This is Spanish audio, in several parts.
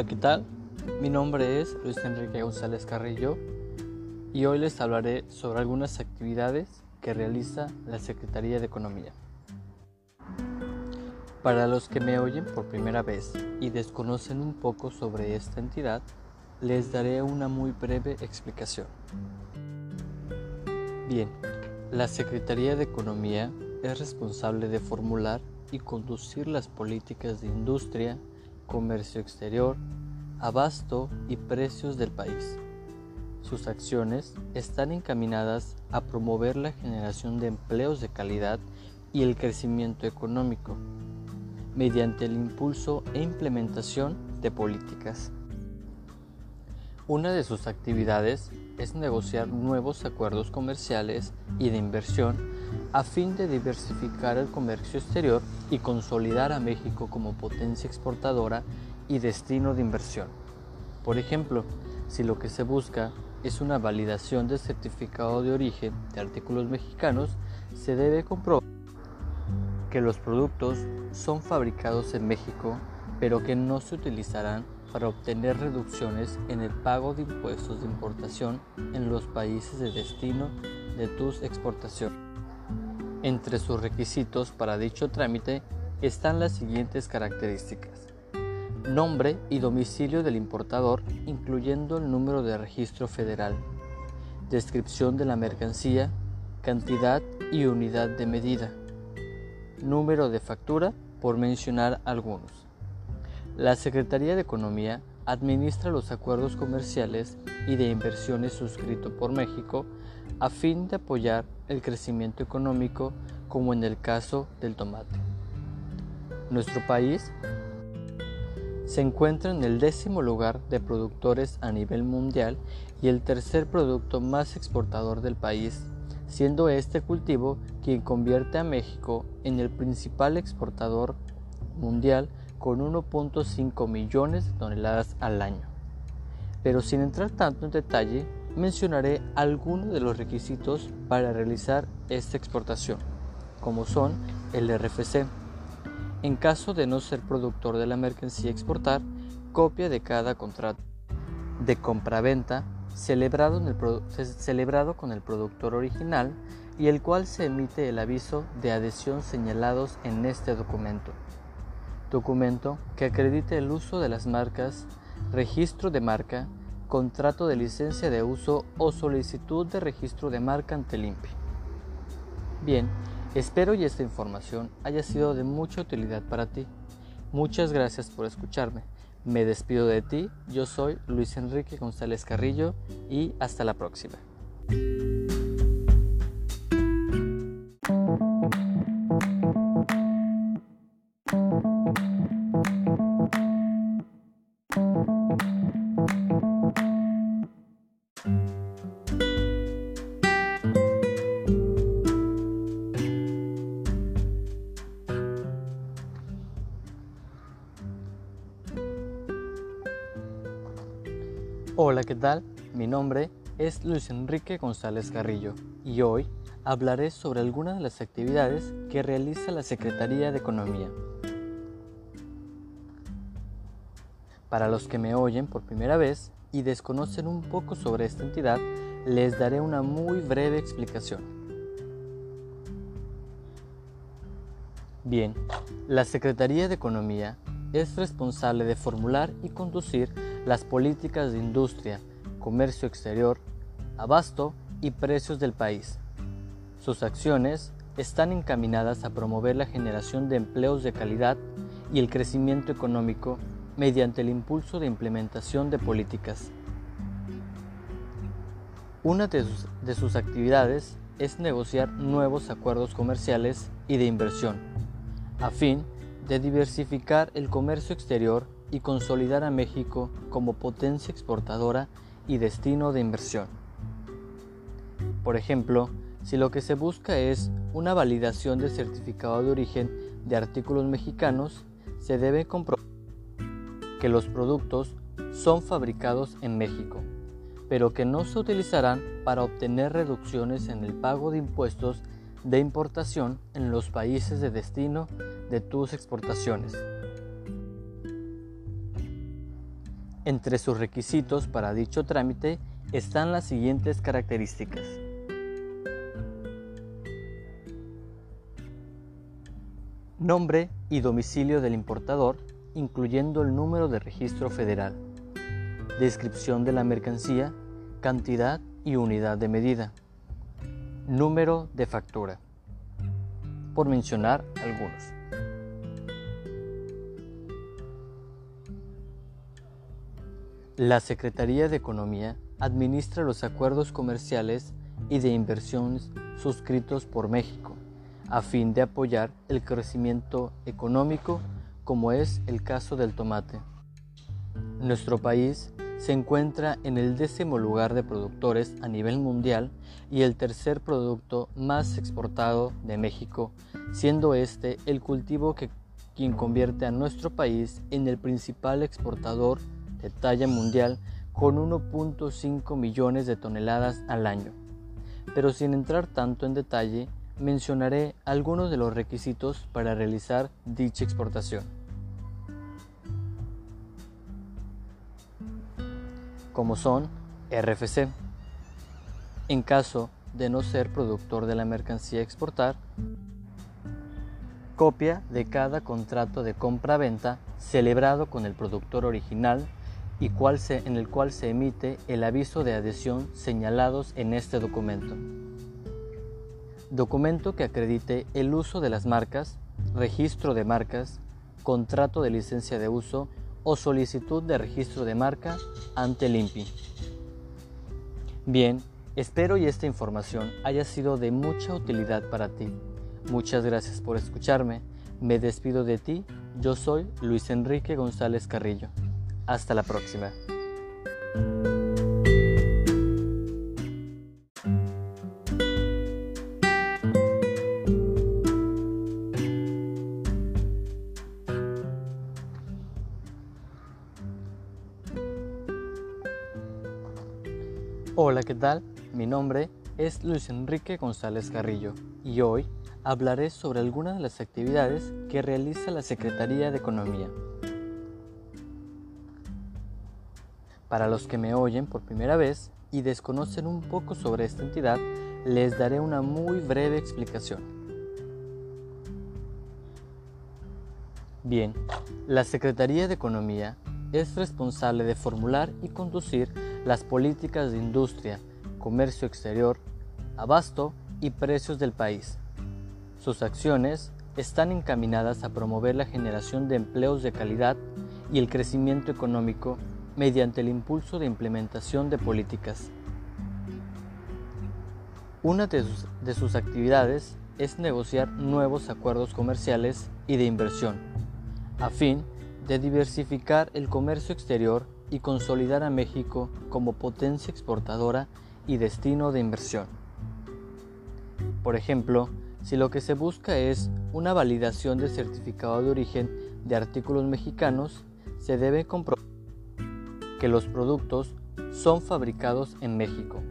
Hola, ¿qué tal? Mi nombre es Luis Enrique González Carrillo y hoy les hablaré sobre algunas actividades que realiza la Secretaría de Economía. Para los que me oyen por primera vez y desconocen un poco sobre esta entidad, les daré una muy breve explicación. Bien, la Secretaría de Economía es responsable de formular y conducir las políticas de industria, comercio exterior, abasto y precios del país. Sus acciones están encaminadas a promover la generación de empleos de calidad y el crecimiento económico, mediante el impulso e implementación de políticas. Una de sus actividades es negociar nuevos acuerdos comerciales y de inversión a fin de diversificar el comercio exterior y consolidar a México como potencia exportadora y destino de inversión. Por ejemplo, si lo que se busca es una validación del certificado de origen de artículos mexicanos, se debe comprobar que los productos son fabricados en México, pero que no se utilizarán para obtener reducciones en el pago de impuestos de importación en los países de destino de tus exportaciones. Entre sus requisitos para dicho trámite están las siguientes características. Nombre y domicilio del importador, incluyendo el número de registro federal. Descripción de la mercancía, cantidad y unidad de medida. Número de factura, por mencionar algunos. La Secretaría de Economía administra los acuerdos comerciales y de inversiones suscritos por México a fin de apoyar el crecimiento económico como en el caso del tomate. Nuestro país se encuentra en el décimo lugar de productores a nivel mundial y el tercer producto más exportador del país, siendo este cultivo quien convierte a México en el principal exportador mundial con 1.5 millones de toneladas al año. Pero sin entrar tanto en detalle, mencionaré algunos de los requisitos para realizar esta exportación, como son el RFC. En caso de no ser productor de la mercancía exportar, copia de cada contrato de compraventa celebrado, celebrado con el productor original y el cual se emite el aviso de adhesión señalados en este documento documento que acredite el uso de las marcas, registro de marca, contrato de licencia de uso o solicitud de registro de marca ante el. Bien, espero y esta información haya sido de mucha utilidad para ti. Muchas gracias por escucharme. Me despido de ti, yo soy Luis Enrique González Carrillo y hasta la próxima. Hola, ¿qué tal? Mi nombre es Luis Enrique González Carrillo y hoy hablaré sobre algunas de las actividades que realiza la Secretaría de Economía. Para los que me oyen por primera vez y desconocen un poco sobre esta entidad, les daré una muy breve explicación. Bien, la Secretaría de Economía es responsable de formular y conducir las políticas de industria, comercio exterior, abasto y precios del país. Sus acciones están encaminadas a promover la generación de empleos de calidad y el crecimiento económico mediante el impulso de implementación de políticas. Una de sus, de sus, actividades es negociar nuevos acuerdos comerciales y de inversión, a fin de diversificar el comercio exterior y consolidar a México como potencia exportadora y destino de inversión. Por ejemplo, si lo que se busca es una validación del certificado de origen de artículos mexicanos, se debe comprobar que los productos son fabricados en México, pero que no se utilizarán para obtener reducciones en el pago de impuestos de importación en los países de destino de tus exportaciones. Entre sus requisitos para dicho trámite están las siguientes características. Nombre y domicilio del importador, incluyendo el número de registro federal. Descripción de la mercancía, cantidad y unidad de medida. Número de factura. Por mencionar algunos. La Secretaría de Economía administra los acuerdos comerciales y de inversiones suscritos por México a fin de apoyar el crecimiento económico como es el caso del tomate. Nuestro país se encuentra en el décimo lugar de productores a nivel mundial y el tercer producto más exportado de México, siendo este el cultivo que quien convierte a nuestro país en el principal exportador de talla mundial con 1.5 millones de toneladas al año. Pero sin entrar tanto en detalle, mencionaré algunos de los requisitos para realizar dicha exportación. Como son RFC. En caso de no ser productor de la mercancía a exportar, copia de cada contrato de compra-venta celebrado con el productor original y cual se, en el cual se emite el aviso de adhesión señalados en este documento documento que acredite el uso de las marcas, registro de marcas, contrato de licencia de uso o solicitud de registro de marca ante el INPI. Bien, espero y esta información haya sido de mucha utilidad para ti. Muchas gracias por escucharme. Me despido de ti. Yo soy Luis Enrique González Carrillo. Hasta la próxima. Hola, ¿qué tal? Mi nombre es Luis Enrique González Carrillo y hoy hablaré sobre algunas de las actividades que realiza la Secretaría de Economía. Para los que me oyen por primera vez y desconocen un poco sobre esta entidad, les daré una muy breve explicación. Bien, la Secretaría de Economía es responsable de formular y conducir las políticas de industria, comercio exterior, abasto y precios del país. Sus acciones están encaminadas a promover la generación de empleos de calidad y el crecimiento económico mediante el impulso de implementación de políticas. Una de sus, de sus, actividades es negociar nuevos acuerdos comerciales y de inversión, a fin de diversificar el comercio exterior y consolidar a México como potencia exportadora y destino de inversión. Por ejemplo, si lo que se busca es una validación de certificado de origen de artículos mexicanos, se debe comprobar que los productos son fabricados en México,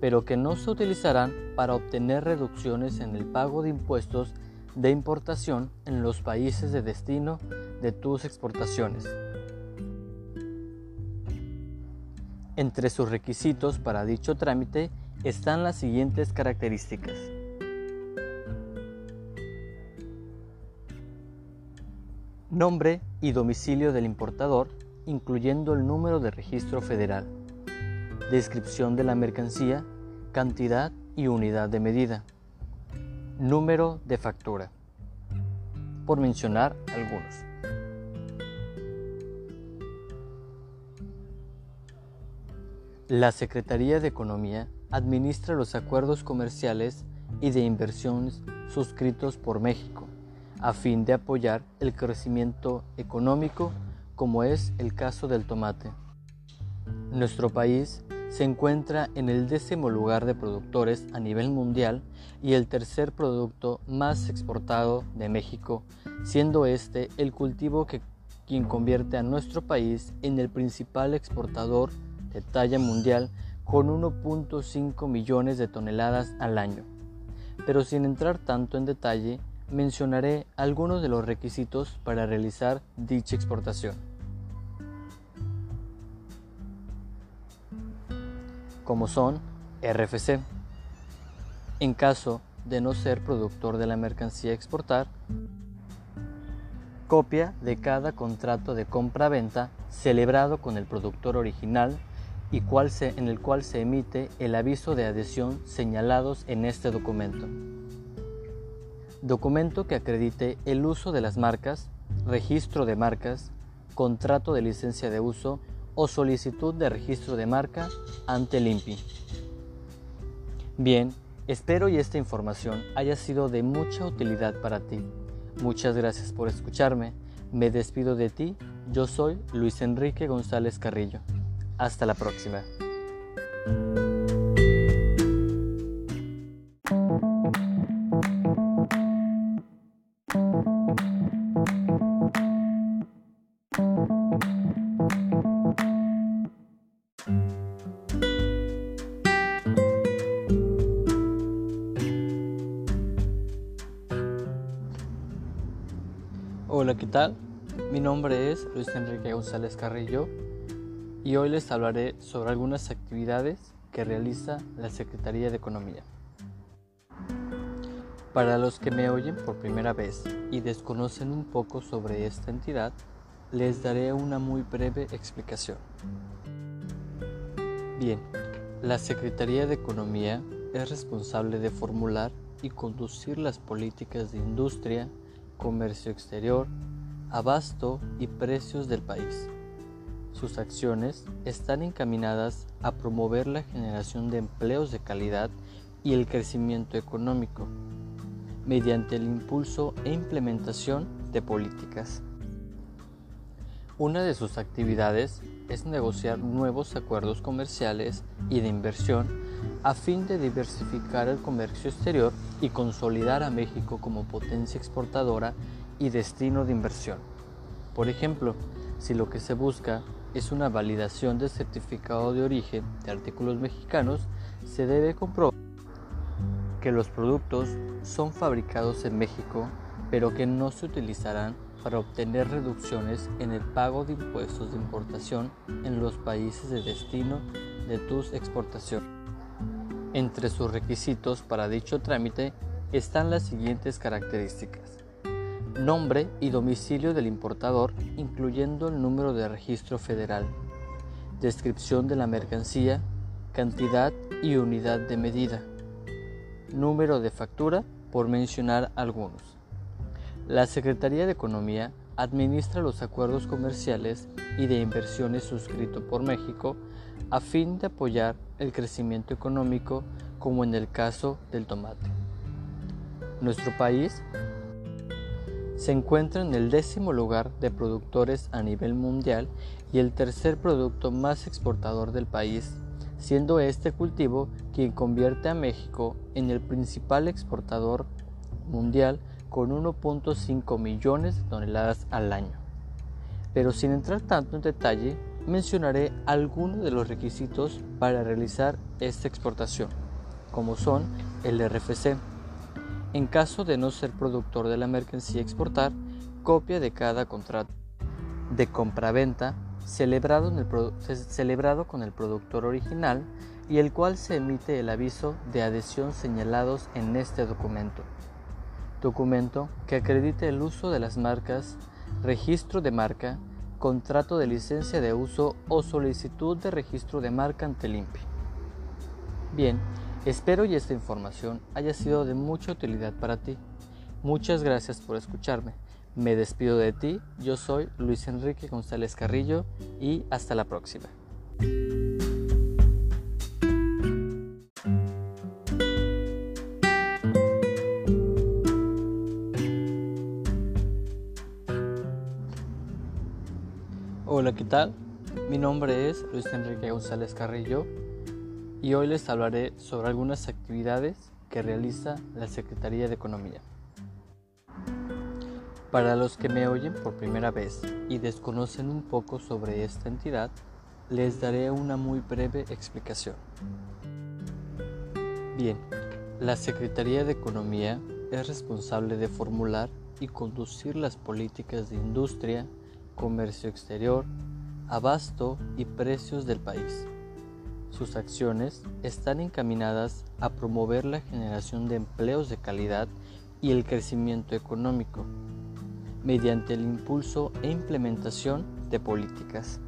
pero que no se utilizarán para obtener reducciones en el pago de impuestos de importación en los países de destino de tus exportaciones. Entre sus requisitos para dicho trámite están las siguientes características. Nombre y domicilio del importador, incluyendo el número de registro federal. Descripción de la mercancía, cantidad y unidad de medida. Número de factura. Por mencionar algunos. La Secretaría de Economía administra los acuerdos comerciales y de inversiones suscritos por México a fin de apoyar el crecimiento económico como es el caso del tomate. Nuestro país se encuentra en el décimo lugar de productores a nivel mundial y el tercer producto más exportado de México, siendo este el cultivo que quien convierte a nuestro país en el principal exportador de talla mundial con 1.5 millones de toneladas al año. Pero sin entrar tanto en detalle, mencionaré algunos de los requisitos para realizar dicha exportación. como son RFC. En caso de no ser productor de la mercancía exportar, copia de cada contrato de compra-venta celebrado con el productor original y en el cual se emite el aviso de adhesión señalados en este documento. Documento que acredite el uso de las marcas, registro de marcas, contrato de licencia de uso o solicitud de registro de marca ante el INPI. Bien, espero y esta información haya sido de mucha utilidad para ti. Muchas gracias por escucharme. Me despido de ti. Yo soy Luis Enrique González Carrillo. Hasta la próxima. ¿Qué tal? Mi nombre es Luis Enrique González Carrillo y hoy les hablaré sobre algunas actividades que realiza la Secretaría de Economía. Para los que me oyen por primera vez y desconocen un poco sobre esta entidad, les daré una muy breve explicación. Bien, la Secretaría de Economía es responsable de formular y conducir las políticas de industria, comercio exterior, abasto y precios del país. Sus acciones están encaminadas a promover la generación de empleos de calidad y el crecimiento económico, mediante el impulso e implementación de políticas. Una de sus actividades es negociar nuevos acuerdos comerciales y de inversión a fin de diversificar el comercio exterior y consolidar a México como potencia exportadora y destino de inversión. Por ejemplo, si lo que se busca es una validación del certificado de origen de artículos mexicanos, se debe comprobar que los productos son fabricados en México, pero que no se utilizarán para obtener reducciones en el pago de impuestos de importación en los países de destino de tus exportaciones. Entre sus requisitos para dicho trámite están las siguientes características. Nombre y domicilio del importador, incluyendo el número de registro federal. Descripción de la mercancía, cantidad y unidad de medida. Número de factura, por mencionar algunos. La Secretaría de Economía administra los acuerdos comerciales y de inversiones suscritos por México a fin de apoyar el crecimiento económico como en el caso del tomate. Nuestro país se encuentra en el décimo lugar de productores a nivel mundial y el tercer producto más exportador del país, siendo este cultivo quien convierte a México en el principal exportador mundial con 1.5 millones de toneladas al año. Pero sin entrar tanto en detalle, mencionaré algunos de los requisitos para realizar esta exportación, como son el RFC. En caso de no ser productor de la mercancía a exportar, copia de cada contrato de compraventa celebrado, celebrado con el productor original y el cual se emite el aviso de adhesión señalados en este documento. Documento que acredite el uso de las marcas, registro de marca, contrato de licencia de uso o solicitud de registro de marca ante el INPI. Bien, espero y esta información haya sido de mucha utilidad para ti. Muchas gracias por escucharme. Me despido de ti, yo soy Luis Enrique González Carrillo y hasta la próxima. Hola, ¿qué tal? Mi nombre es Luis Enrique González Carrillo y hoy les hablaré sobre algunas actividades que realiza la Secretaría de Economía. Para los que me oyen por primera vez y desconocen un poco sobre esta entidad, les daré una muy breve explicación. Bien, la Secretaría de Economía es responsable de formular y conducir las políticas de industria, comercio exterior, abasto y precios del país. Sus acciones están encaminadas a promover la generación de empleos de calidad y el crecimiento económico, mediante el impulso e implementación de políticas.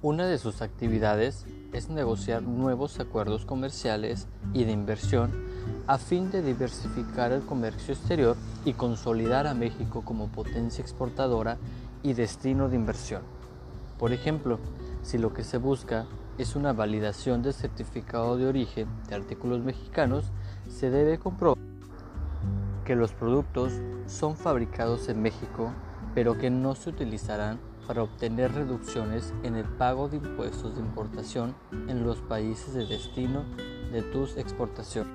Una de sus actividades es negociar nuevos acuerdos comerciales y de inversión a fin de diversificar el comercio exterior y consolidar a México como potencia exportadora y destino de inversión. Por ejemplo, si lo que se busca es una validación del certificado de origen de artículos mexicanos, se debe comprobar que los productos son fabricados en México, pero que no se utilizarán para obtener reducciones en el pago de impuestos de importación en los países de destino de tus exportaciones.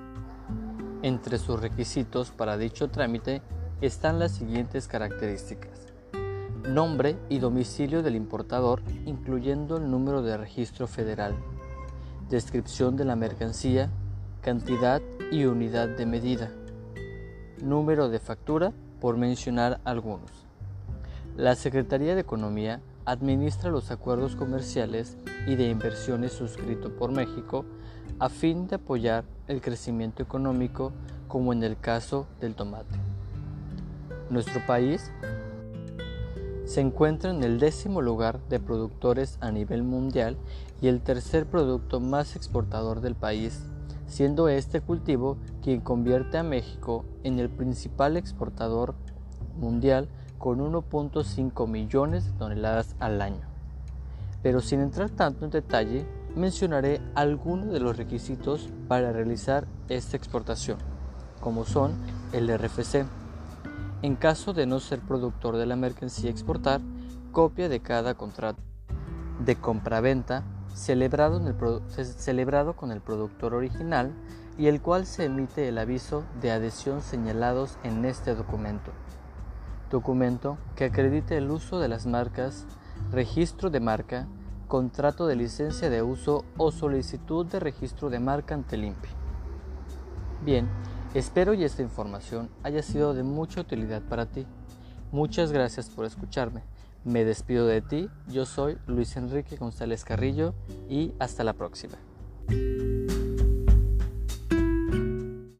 Entre sus requisitos para dicho trámite están las siguientes características nombre y domicilio del importador, incluyendo el número de registro federal, descripción de la mercancía, cantidad y unidad de medida, número de factura, por mencionar algunos. La Secretaría de Economía administra los acuerdos comerciales y de inversiones suscritos por México a fin de apoyar el crecimiento económico como en el caso del tomate. Nuestro país se encuentra en el décimo lugar de productores a nivel mundial y el tercer producto más exportador del país, siendo este cultivo quien convierte a México en el principal exportador mundial con 1.5 millones de toneladas al año. Pero sin entrar tanto en detalle, mencionaré algunos de los requisitos para realizar esta exportación, como son el RFC, en caso de no ser productor de la mercancía exportar, copia de cada contrato de compraventa celebrado, celebrado con el productor original y el cual se emite el aviso de adhesión señalados en este documento. Documento que acredite el uso de las marcas, registro de marca, contrato de licencia de uso o solicitud de registro de marca ante el. Bien, Espero y esta información haya sido de mucha utilidad para ti. Muchas gracias por escucharme. Me despido de ti, yo soy Luis Enrique González Carrillo y hasta la próxima.